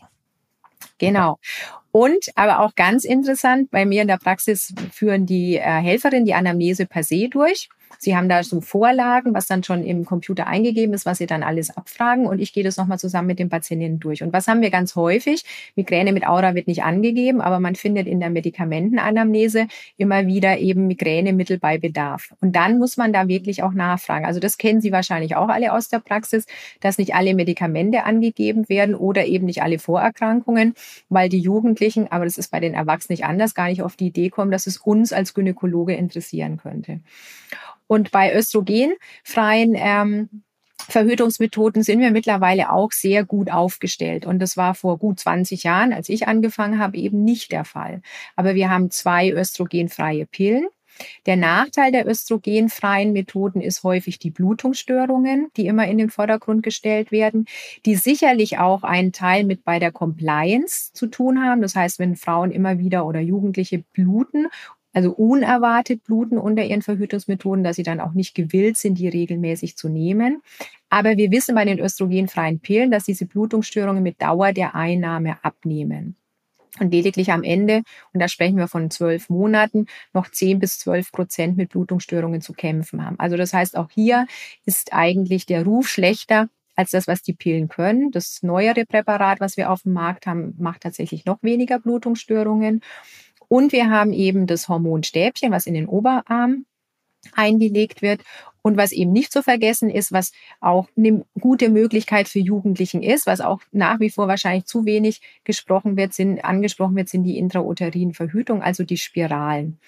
Genau. Und aber auch ganz interessant, bei mir in der Praxis führen die äh, Helferinnen die Anamnese per se durch. Sie haben da so Vorlagen, was dann schon im Computer eingegeben ist, was Sie dann alles abfragen und ich gehe das nochmal zusammen mit den Patientinnen durch. Und was haben wir ganz häufig? Migräne mit Aura wird nicht angegeben, aber man findet in der Medikamentenanamnese immer wieder eben Migränemittel bei Bedarf. Und dann muss man da wirklich auch nachfragen. Also das kennen Sie wahrscheinlich auch alle aus der Praxis, dass nicht alle Medikamente angegeben werden oder eben nicht alle Vorerkrankungen, weil die Jugendlichen, aber das ist bei den Erwachsenen nicht anders, gar nicht auf die Idee kommen, dass es uns als Gynäkologe interessieren könnte. Und bei östrogenfreien ähm, Verhütungsmethoden sind wir mittlerweile auch sehr gut aufgestellt. Und das war vor gut 20 Jahren, als ich angefangen habe, eben nicht der Fall. Aber wir haben zwei östrogenfreie Pillen. Der Nachteil der östrogenfreien Methoden ist häufig die Blutungsstörungen, die immer in den Vordergrund gestellt werden, die sicherlich auch einen Teil mit bei der Compliance zu tun haben. Das heißt, wenn Frauen immer wieder oder Jugendliche bluten also unerwartet bluten unter ihren Verhütungsmethoden, dass sie dann auch nicht gewillt sind, die regelmäßig zu nehmen. Aber wir wissen bei den östrogenfreien Pillen, dass diese Blutungsstörungen mit Dauer der Einnahme abnehmen. Und lediglich am Ende, und da sprechen wir von zwölf Monaten, noch zehn bis zwölf Prozent mit Blutungsstörungen zu kämpfen haben. Also das heißt, auch hier ist eigentlich der Ruf schlechter als das, was die Pillen können. Das neuere Präparat, was wir auf dem Markt haben, macht tatsächlich noch weniger Blutungsstörungen. Und wir haben eben das Hormonstäbchen, was in den Oberarm eingelegt wird. Und was eben nicht zu vergessen ist, was auch eine gute Möglichkeit für Jugendlichen ist, was auch nach wie vor wahrscheinlich zu wenig gesprochen wird, sind, angesprochen wird, sind die intrauterinen Verhütung, also die Spiralen.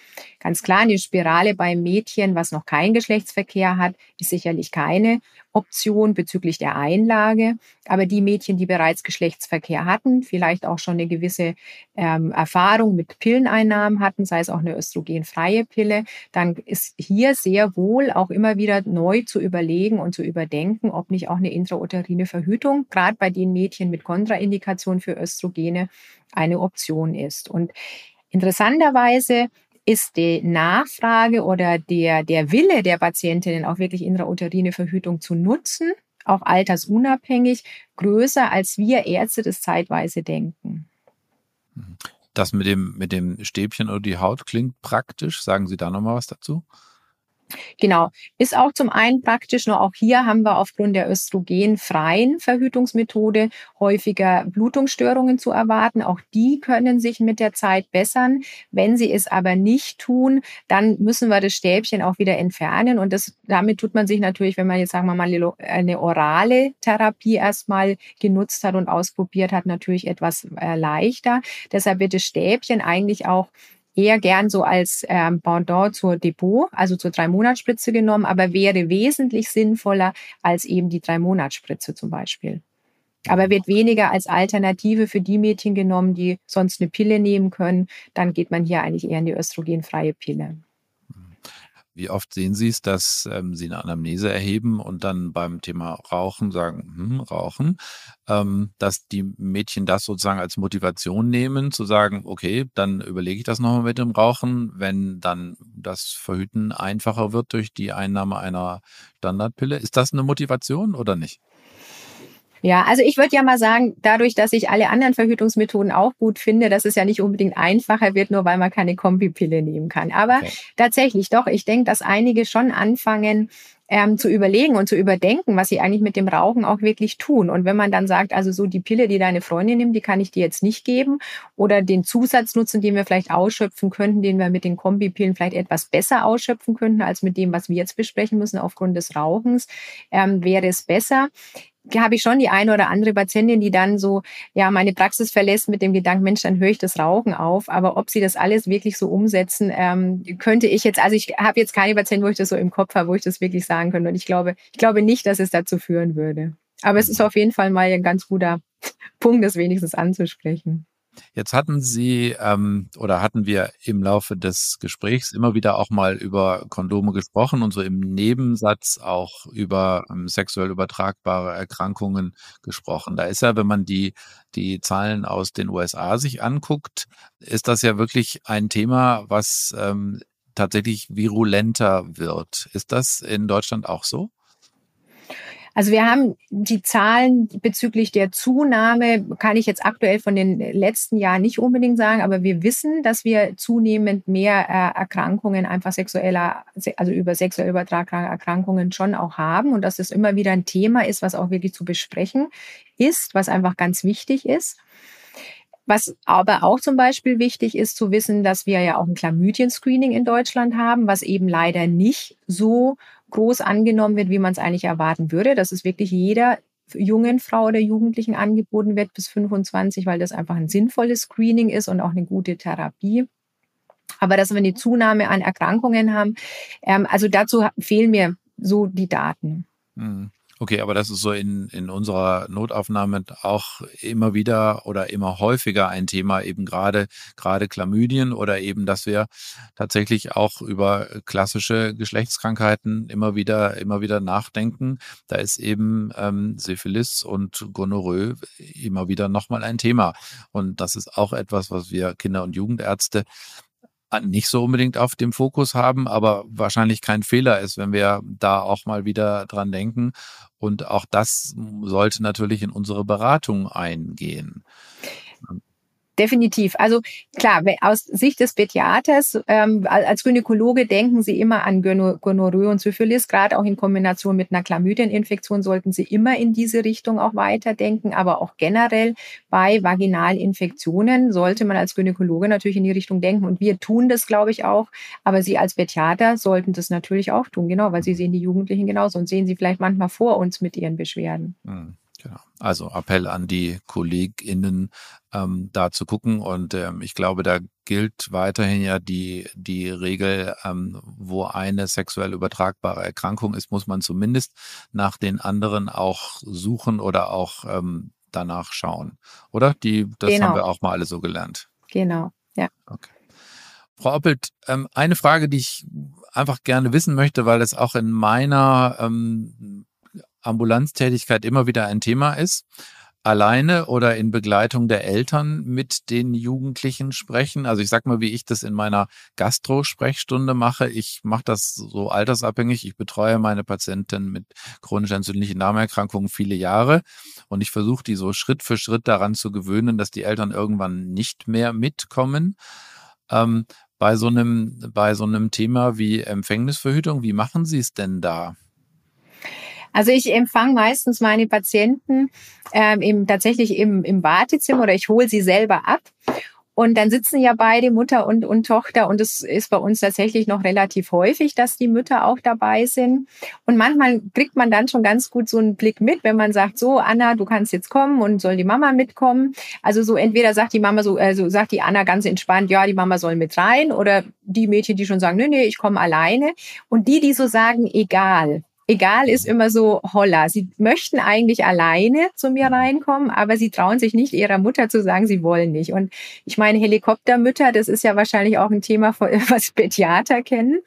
Ganz klar, eine Spirale beim Mädchen, was noch keinen Geschlechtsverkehr hat, ist sicherlich keine Option bezüglich der Einlage. Aber die Mädchen, die bereits Geschlechtsverkehr hatten, vielleicht auch schon eine gewisse ähm, Erfahrung mit Pilleneinnahmen hatten, sei es auch eine östrogenfreie Pille, dann ist hier sehr wohl auch immer wieder neu zu überlegen und zu überdenken, ob nicht auch eine intrauterine Verhütung, gerade bei den Mädchen mit Kontraindikation für Östrogene, eine Option ist. Und interessanterweise ist die Nachfrage oder der, der Wille der Patientinnen auch wirklich intrauterine Verhütung zu nutzen, auch altersunabhängig, größer, als wir Ärzte das zeitweise denken. Das mit dem, mit dem Stäbchen oder die Haut klingt praktisch. Sagen Sie da nochmal was dazu? Genau, ist auch zum einen praktisch, nur auch hier haben wir aufgrund der östrogenfreien Verhütungsmethode häufiger Blutungsstörungen zu erwarten. Auch die können sich mit der Zeit bessern. Wenn sie es aber nicht tun, dann müssen wir das Stäbchen auch wieder entfernen. Und das, damit tut man sich natürlich, wenn man jetzt sagen wir mal eine orale Therapie erstmal genutzt hat und ausprobiert hat, natürlich etwas äh, leichter. Deshalb wird das Stäbchen eigentlich auch eher gern so als ähm, Pendant zur Depot, also zur Drei-Monats-Spritze genommen, aber wäre wesentlich sinnvoller als eben die Drei-Monats-Spritze zum Beispiel. Aber wird weniger als Alternative für die Mädchen genommen, die sonst eine Pille nehmen können. Dann geht man hier eigentlich eher in die östrogenfreie Pille. Wie oft sehen Sie es, dass ähm, Sie eine Anamnese erheben und dann beim Thema Rauchen sagen, hm, Rauchen, ähm, dass die Mädchen das sozusagen als Motivation nehmen, zu sagen, okay, dann überlege ich das nochmal mit dem Rauchen, wenn dann das Verhüten einfacher wird durch die Einnahme einer Standardpille. Ist das eine Motivation oder nicht? Ja, also ich würde ja mal sagen, dadurch, dass ich alle anderen Verhütungsmethoden auch gut finde, dass es ja nicht unbedingt einfacher wird, nur weil man keine Kombipille nehmen kann. Aber okay. tatsächlich doch, ich denke, dass einige schon anfangen, ähm, zu überlegen und zu überdenken, was sie eigentlich mit dem Rauchen auch wirklich tun. Und wenn man dann sagt, also so die Pille, die deine Freundin nimmt, die kann ich dir jetzt nicht geben oder den Zusatznutzen, den wir vielleicht ausschöpfen könnten, den wir mit den Kombipillen vielleicht etwas besser ausschöpfen könnten als mit dem, was wir jetzt besprechen müssen aufgrund des Rauchens, ähm, wäre es besser habe ich schon die eine oder andere Patientin, die dann so, ja, meine Praxis verlässt mit dem Gedanken, Mensch, dann höre ich das Rauchen auf. Aber ob sie das alles wirklich so umsetzen, ähm, könnte ich jetzt, also ich habe jetzt keine Patienten, wo ich das so im Kopf habe, wo ich das wirklich sagen könnte. Und ich glaube, ich glaube nicht, dass es dazu führen würde. Aber es ist auf jeden Fall mal ein ganz guter *laughs* Punkt, das wenigstens anzusprechen. Jetzt hatten Sie ähm, oder hatten wir im Laufe des Gesprächs immer wieder auch mal über Kondome gesprochen und so im Nebensatz auch über ähm, sexuell übertragbare Erkrankungen gesprochen. Da ist ja, wenn man die, die Zahlen aus den USA sich anguckt, ist das ja wirklich ein Thema, was ähm, tatsächlich virulenter wird. Ist das in Deutschland auch so? Also wir haben die Zahlen bezüglich der Zunahme, kann ich jetzt aktuell von den letzten Jahren nicht unbedingt sagen, aber wir wissen, dass wir zunehmend mehr äh, Erkrankungen einfach sexueller, also über sexuell übertragbare Erkrankungen schon auch haben und dass es immer wieder ein Thema ist, was auch wirklich zu besprechen ist, was einfach ganz wichtig ist. Was aber auch zum Beispiel wichtig ist zu wissen, dass wir ja auch ein Chlamydien-Screening in Deutschland haben, was eben leider nicht so groß angenommen wird, wie man es eigentlich erwarten würde. Dass es wirklich jeder jungen Frau oder Jugendlichen angeboten wird bis 25, weil das einfach ein sinnvolles Screening ist und auch eine gute Therapie. Aber dass wir eine Zunahme an Erkrankungen haben, ähm, also dazu fehlen mir so die Daten. Mhm. Okay, aber das ist so in, in unserer Notaufnahme auch immer wieder oder immer häufiger ein Thema, eben gerade, gerade Chlamydien oder eben, dass wir tatsächlich auch über klassische Geschlechtskrankheiten immer wieder, immer wieder nachdenken. Da ist eben ähm, Syphilis und Gonorrhoe immer wieder nochmal ein Thema. Und das ist auch etwas, was wir Kinder- und Jugendärzte nicht so unbedingt auf dem Fokus haben, aber wahrscheinlich kein Fehler ist, wenn wir da auch mal wieder dran denken. Und auch das sollte natürlich in unsere Beratung eingehen. Definitiv. Also klar, aus Sicht des Pädiaters, ähm, als Gynäkologe denken Sie immer an Gonorrhoe und Syphilis, gerade auch in Kombination mit einer Chlamydieninfektion sollten Sie immer in diese Richtung auch weiterdenken, aber auch generell bei Vaginalinfektionen sollte man als Gynäkologe natürlich in die Richtung denken und wir tun das, glaube ich, auch, aber Sie als Pädiater sollten das natürlich auch tun, genau, weil Sie sehen die Jugendlichen genauso und sehen Sie vielleicht manchmal vor uns mit ihren Beschwerden. Mhm. Genau. Also Appell an die KollegInnen, ähm, da zu gucken. Und ähm, ich glaube, da gilt weiterhin ja die, die Regel, ähm, wo eine sexuell übertragbare Erkrankung ist, muss man zumindest nach den anderen auch suchen oder auch ähm, danach schauen. Oder? Die, das genau. haben wir auch mal alle so gelernt. Genau, ja. Okay. Frau Oppelt, ähm, eine Frage, die ich einfach gerne wissen möchte, weil es auch in meiner ähm, Ambulanztätigkeit immer wieder ein Thema ist. Alleine oder in Begleitung der Eltern mit den Jugendlichen sprechen. Also ich sag mal, wie ich das in meiner Gastro-Sprechstunde mache. Ich mache das so altersabhängig. Ich betreue meine Patienten mit chronisch entzündlichen Darmerkrankungen viele Jahre und ich versuche die so Schritt für Schritt daran zu gewöhnen, dass die Eltern irgendwann nicht mehr mitkommen. Ähm, bei so einem, bei so einem Thema wie Empfängnisverhütung, wie machen Sie es denn da? Also ich empfange meistens meine Patienten ähm, im, tatsächlich im, im Wartezimmer oder ich hole sie selber ab. Und dann sitzen ja beide Mutter und, und Tochter und es ist bei uns tatsächlich noch relativ häufig, dass die Mütter auch dabei sind. Und manchmal kriegt man dann schon ganz gut so einen Blick mit, wenn man sagt, so Anna, du kannst jetzt kommen und soll die Mama mitkommen. Also so entweder sagt die Mama so, also sagt die Anna ganz entspannt, ja, die Mama soll mit rein oder die Mädchen, die schon sagen, nee, nee, ich komme alleine. Und die, die so sagen, egal, egal ist immer so holla. Sie möchten eigentlich alleine zu mir reinkommen, aber sie trauen sich nicht ihrer Mutter zu sagen, sie wollen nicht. Und ich meine, Helikoptermütter, das ist ja wahrscheinlich auch ein Thema, *laughs* was Pädiater kennen.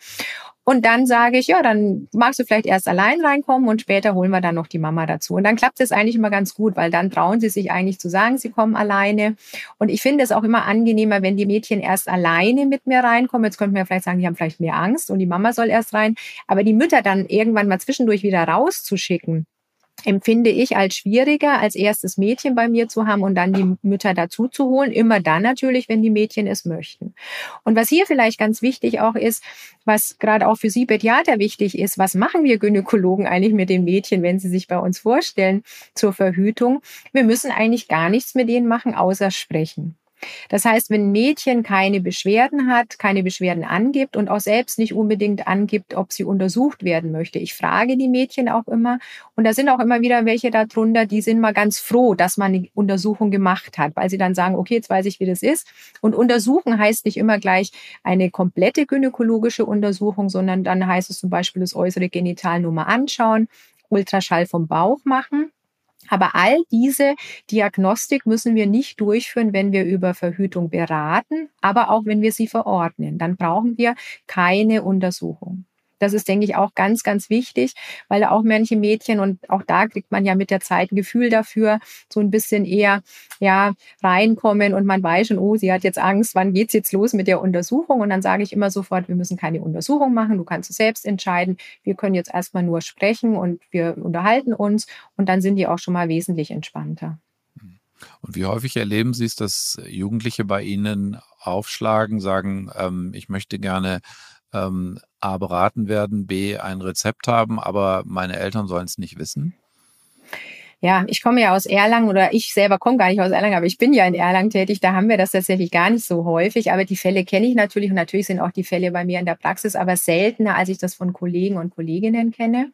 Und dann sage ich, ja, dann magst du vielleicht erst allein reinkommen und später holen wir dann noch die Mama dazu. Und dann klappt es eigentlich immer ganz gut, weil dann trauen sie sich eigentlich zu sagen, sie kommen alleine. Und ich finde es auch immer angenehmer, wenn die Mädchen erst alleine mit mir reinkommen. Jetzt könnten wir vielleicht sagen, die haben vielleicht mehr Angst und die Mama soll erst rein. Aber die Mütter dann irgendwann mal zwischendurch wieder rauszuschicken, empfinde ich als schwieriger, als erstes Mädchen bei mir zu haben und dann die Mütter dazu zu holen. Immer dann natürlich, wenn die Mädchen es möchten. Und was hier vielleicht ganz wichtig auch ist, was gerade auch für Sie Pädiater wichtig ist, was machen wir Gynäkologen eigentlich mit den Mädchen, wenn sie sich bei uns vorstellen zur Verhütung? Wir müssen eigentlich gar nichts mit denen machen, außer sprechen. Das heißt, wenn ein Mädchen keine Beschwerden hat, keine Beschwerden angibt und auch selbst nicht unbedingt angibt, ob sie untersucht werden möchte. Ich frage die Mädchen auch immer und da sind auch immer wieder welche darunter, die sind mal ganz froh, dass man eine Untersuchung gemacht hat, weil sie dann sagen, okay, jetzt weiß ich, wie das ist. Und untersuchen heißt nicht immer gleich eine komplette gynäkologische Untersuchung, sondern dann heißt es zum Beispiel das äußere Genital nur mal anschauen, Ultraschall vom Bauch machen aber all diese Diagnostik müssen wir nicht durchführen, wenn wir über Verhütung beraten, aber auch wenn wir sie verordnen. Dann brauchen wir keine Untersuchung. Das ist, denke ich, auch ganz, ganz wichtig, weil auch manche Mädchen und auch da kriegt man ja mit der Zeit ein Gefühl dafür, so ein bisschen eher, ja, reinkommen und man weiß schon, oh, sie hat jetzt Angst, wann geht's jetzt los mit der Untersuchung? Und dann sage ich immer sofort, wir müssen keine Untersuchung machen, du kannst es selbst entscheiden. Wir können jetzt erstmal nur sprechen und wir unterhalten uns und dann sind die auch schon mal wesentlich entspannter. Und wie häufig erleben Sie es, dass Jugendliche bei Ihnen aufschlagen, sagen, ähm, ich möchte gerne ähm, A beraten werden, B ein Rezept haben, aber meine Eltern sollen es nicht wissen? Ja, ich komme ja aus Erlangen oder ich selber komme gar nicht aus Erlangen, aber ich bin ja in Erlangen tätig. Da haben wir das tatsächlich gar nicht so häufig. Aber die Fälle kenne ich natürlich und natürlich sind auch die Fälle bei mir in der Praxis, aber seltener, als ich das von Kollegen und Kolleginnen kenne.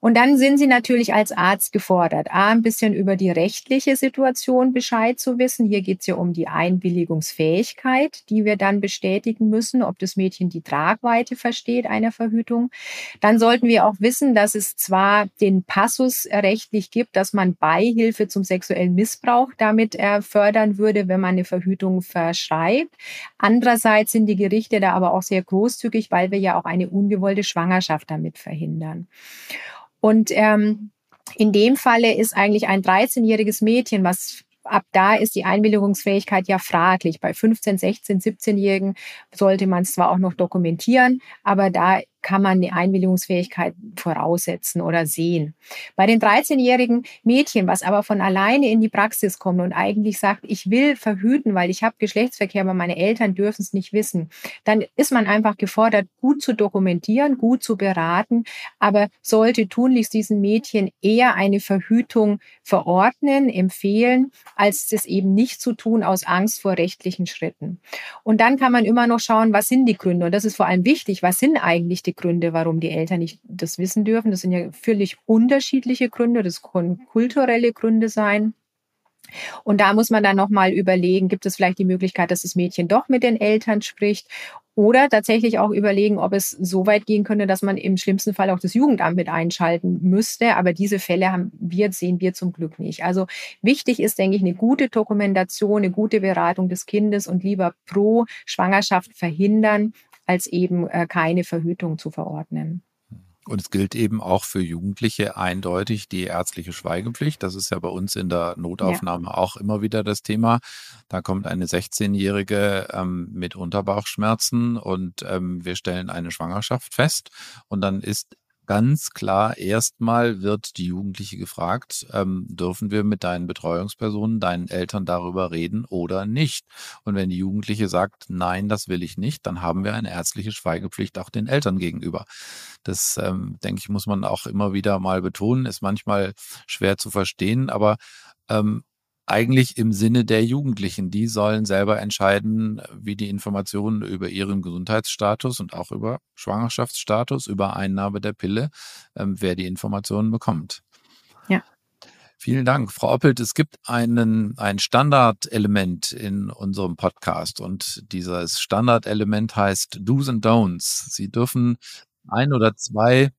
Und dann sind Sie natürlich als Arzt gefordert, A, ein bisschen über die rechtliche Situation Bescheid zu wissen. Hier geht es ja um die Einwilligungsfähigkeit, die wir dann bestätigen müssen, ob das Mädchen die Tragweite versteht einer Verhütung. Dann sollten wir auch wissen, dass es zwar den Passus rechtlich gibt, dass man Beihilfe zum sexuellen Missbrauch damit äh, fördern würde, wenn man eine Verhütung verschreibt. Andererseits sind die Gerichte da aber auch sehr großzügig, weil wir ja auch eine ungewollte Schwangerschaft damit verhindern. Und ähm, in dem Falle ist eigentlich ein 13-jähriges Mädchen, was ab da ist die Einwilligungsfähigkeit ja fraglich. Bei 15, 16, 17-Jährigen sollte man es zwar auch noch dokumentieren, aber da kann man eine Einwilligungsfähigkeit voraussetzen oder sehen. Bei den 13-jährigen Mädchen, was aber von alleine in die Praxis kommt und eigentlich sagt, ich will verhüten, weil ich habe Geschlechtsverkehr, aber meine Eltern dürfen es nicht wissen, dann ist man einfach gefordert, gut zu dokumentieren, gut zu beraten, aber sollte tunlichst diesen Mädchen eher eine Verhütung verordnen, empfehlen, als das eben nicht zu tun aus Angst vor rechtlichen Schritten. Und dann kann man immer noch schauen, was sind die Gründe? Und das ist vor allem wichtig, was sind eigentlich die die Gründe, warum die Eltern nicht das wissen dürfen. Das sind ja völlig unterschiedliche Gründe. Das können kulturelle Gründe sein. Und da muss man dann nochmal überlegen, gibt es vielleicht die Möglichkeit, dass das Mädchen doch mit den Eltern spricht oder tatsächlich auch überlegen, ob es so weit gehen könnte, dass man im schlimmsten Fall auch das Jugendamt mit einschalten müsste. Aber diese Fälle haben wir, sehen wir zum Glück nicht. Also wichtig ist, denke ich, eine gute Dokumentation, eine gute Beratung des Kindes und lieber pro Schwangerschaft verhindern, als eben äh, keine Verhütung zu verordnen. Und es gilt eben auch für Jugendliche eindeutig die ärztliche Schweigepflicht. Das ist ja bei uns in der Notaufnahme ja. auch immer wieder das Thema. Da kommt eine 16-Jährige ähm, mit Unterbauchschmerzen und ähm, wir stellen eine Schwangerschaft fest. Und dann ist ganz klar, erstmal wird die Jugendliche gefragt, ähm, dürfen wir mit deinen Betreuungspersonen, deinen Eltern darüber reden oder nicht? Und wenn die Jugendliche sagt, nein, das will ich nicht, dann haben wir eine ärztliche Schweigepflicht auch den Eltern gegenüber. Das, ähm, denke ich, muss man auch immer wieder mal betonen, ist manchmal schwer zu verstehen, aber ähm, eigentlich im Sinne der Jugendlichen. Die sollen selber entscheiden, wie die Informationen über ihren Gesundheitsstatus und auch über Schwangerschaftsstatus, über Einnahme der Pille, ähm, wer die Informationen bekommt. Ja. Vielen Dank, Frau Oppelt. Es gibt einen, ein Standardelement in unserem Podcast und dieses Standardelement heißt Do's and Don'ts. Sie dürfen ein oder zwei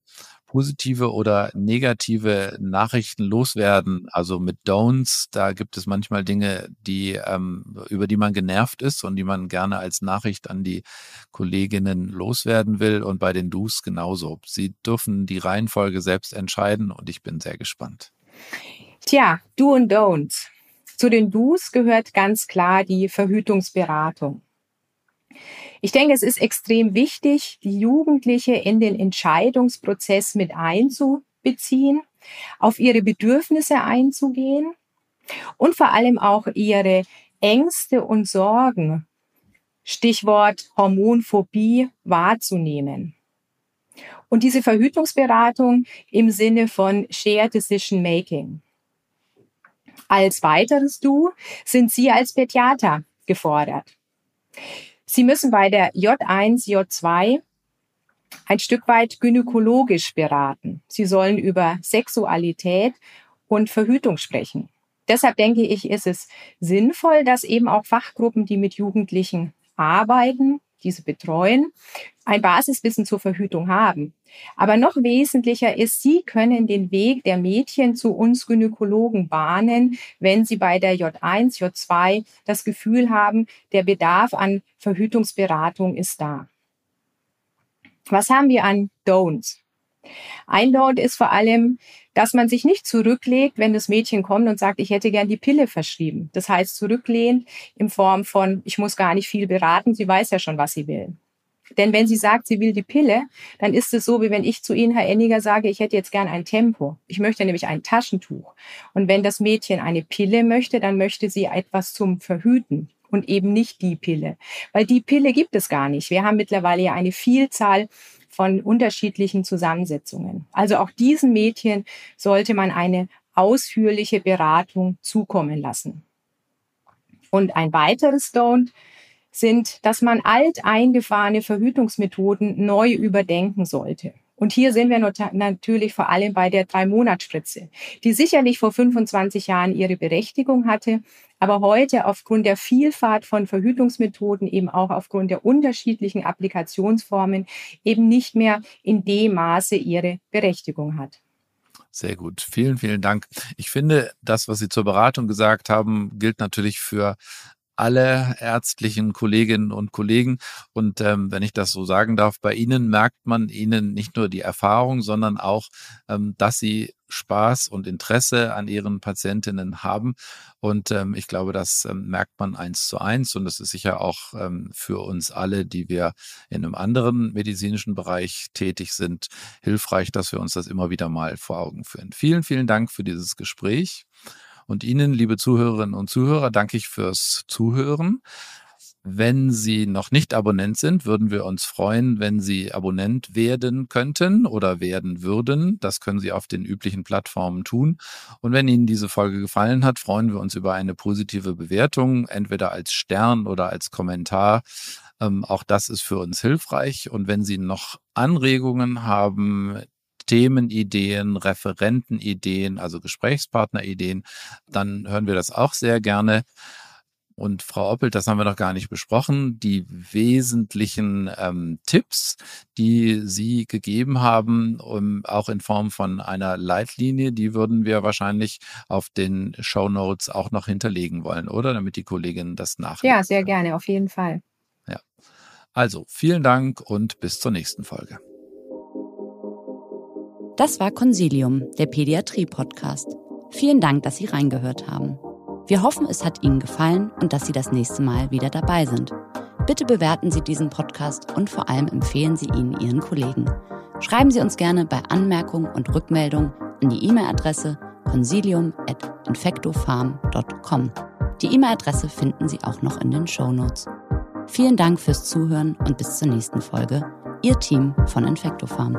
positive oder negative Nachrichten loswerden. Also mit Don'ts, da gibt es manchmal Dinge, die ähm, über die man genervt ist und die man gerne als Nachricht an die Kolleginnen loswerden will. Und bei den Do's genauso. Sie dürfen die Reihenfolge selbst entscheiden und ich bin sehr gespannt. Tja, Do und Don'ts. Zu den Do's gehört ganz klar die Verhütungsberatung. Ich denke, es ist extrem wichtig, die Jugendliche in den Entscheidungsprozess mit einzubeziehen, auf ihre Bedürfnisse einzugehen und vor allem auch ihre Ängste und Sorgen, Stichwort Hormonphobie, wahrzunehmen. Und diese Verhütungsberatung im Sinne von Shared Decision Making. Als weiteres Du sind Sie als Pädiater gefordert. Sie müssen bei der J1, J2 ein Stück weit gynäkologisch beraten. Sie sollen über Sexualität und Verhütung sprechen. Deshalb denke ich, ist es sinnvoll, dass eben auch Fachgruppen, die mit Jugendlichen arbeiten, diese betreuen, ein Basiswissen zur Verhütung haben. Aber noch wesentlicher ist, sie können den Weg der Mädchen zu uns Gynäkologen bahnen, wenn sie bei der J1, J2 das Gefühl haben, der Bedarf an Verhütungsberatung ist da. Was haben wir an Don'ts? Ein Don't ist vor allem, dass man sich nicht zurücklegt, wenn das Mädchen kommt und sagt, ich hätte gern die Pille verschrieben. Das heißt, zurücklehnt in Form von, ich muss gar nicht viel beraten, sie weiß ja schon, was sie will. Denn wenn sie sagt, sie will die Pille, dann ist es so, wie wenn ich zu Ihnen, Herr Enniger, sage, ich hätte jetzt gern ein Tempo. Ich möchte nämlich ein Taschentuch. Und wenn das Mädchen eine Pille möchte, dann möchte sie etwas zum Verhüten und eben nicht die Pille. Weil die Pille gibt es gar nicht. Wir haben mittlerweile ja eine Vielzahl von unterschiedlichen Zusammensetzungen. Also auch diesen Mädchen sollte man eine ausführliche Beratung zukommen lassen. Und ein weiteres Don't sind, dass man alteingefahrene Verhütungsmethoden neu überdenken sollte. Und hier sind wir natürlich vor allem bei der Drei-Monats-Spritze, die sicherlich vor 25 Jahren ihre Berechtigung hatte, aber heute aufgrund der Vielfalt von Verhütungsmethoden, eben auch aufgrund der unterschiedlichen Applikationsformen, eben nicht mehr in dem Maße ihre Berechtigung hat. Sehr gut. Vielen, vielen Dank. Ich finde, das, was Sie zur Beratung gesagt haben, gilt natürlich für alle ärztlichen Kolleginnen und Kollegen. Und ähm, wenn ich das so sagen darf, bei Ihnen merkt man Ihnen nicht nur die Erfahrung, sondern auch, ähm, dass Sie Spaß und Interesse an Ihren Patientinnen haben. Und ähm, ich glaube, das ähm, merkt man eins zu eins. Und das ist sicher auch ähm, für uns alle, die wir in einem anderen medizinischen Bereich tätig sind, hilfreich, dass wir uns das immer wieder mal vor Augen führen. Vielen, vielen Dank für dieses Gespräch. Und Ihnen, liebe Zuhörerinnen und Zuhörer, danke ich fürs Zuhören. Wenn Sie noch nicht Abonnent sind, würden wir uns freuen, wenn Sie Abonnent werden könnten oder werden würden. Das können Sie auf den üblichen Plattformen tun. Und wenn Ihnen diese Folge gefallen hat, freuen wir uns über eine positive Bewertung, entweder als Stern oder als Kommentar. Ähm, auch das ist für uns hilfreich. Und wenn Sie noch Anregungen haben, Themenideen, Referentenideen, also Gesprächspartnerideen, dann hören wir das auch sehr gerne. Und Frau Oppelt, das haben wir noch gar nicht besprochen, die wesentlichen ähm, Tipps, die Sie gegeben haben, um, auch in Form von einer Leitlinie, die würden wir wahrscheinlich auf den Show Notes auch noch hinterlegen wollen, oder? Damit die Kolleginnen das nachlesen. Ja, sehr gerne, auf jeden Fall. Ja. Also, vielen Dank und bis zur nächsten Folge. Das war Consilium, der Pädiatrie-Podcast. Vielen Dank, dass Sie reingehört haben. Wir hoffen, es hat Ihnen gefallen und dass Sie das nächste Mal wieder dabei sind. Bitte bewerten Sie diesen Podcast und vor allem empfehlen Sie ihn Ihren Kollegen. Schreiben Sie uns gerne bei Anmerkungen und Rückmeldungen an die E-Mail-Adresse consilium.infectofarm.com. Die E-Mail-Adresse finden Sie auch noch in den Show Notes. Vielen Dank fürs Zuhören und bis zur nächsten Folge. Ihr Team von Infectofarm.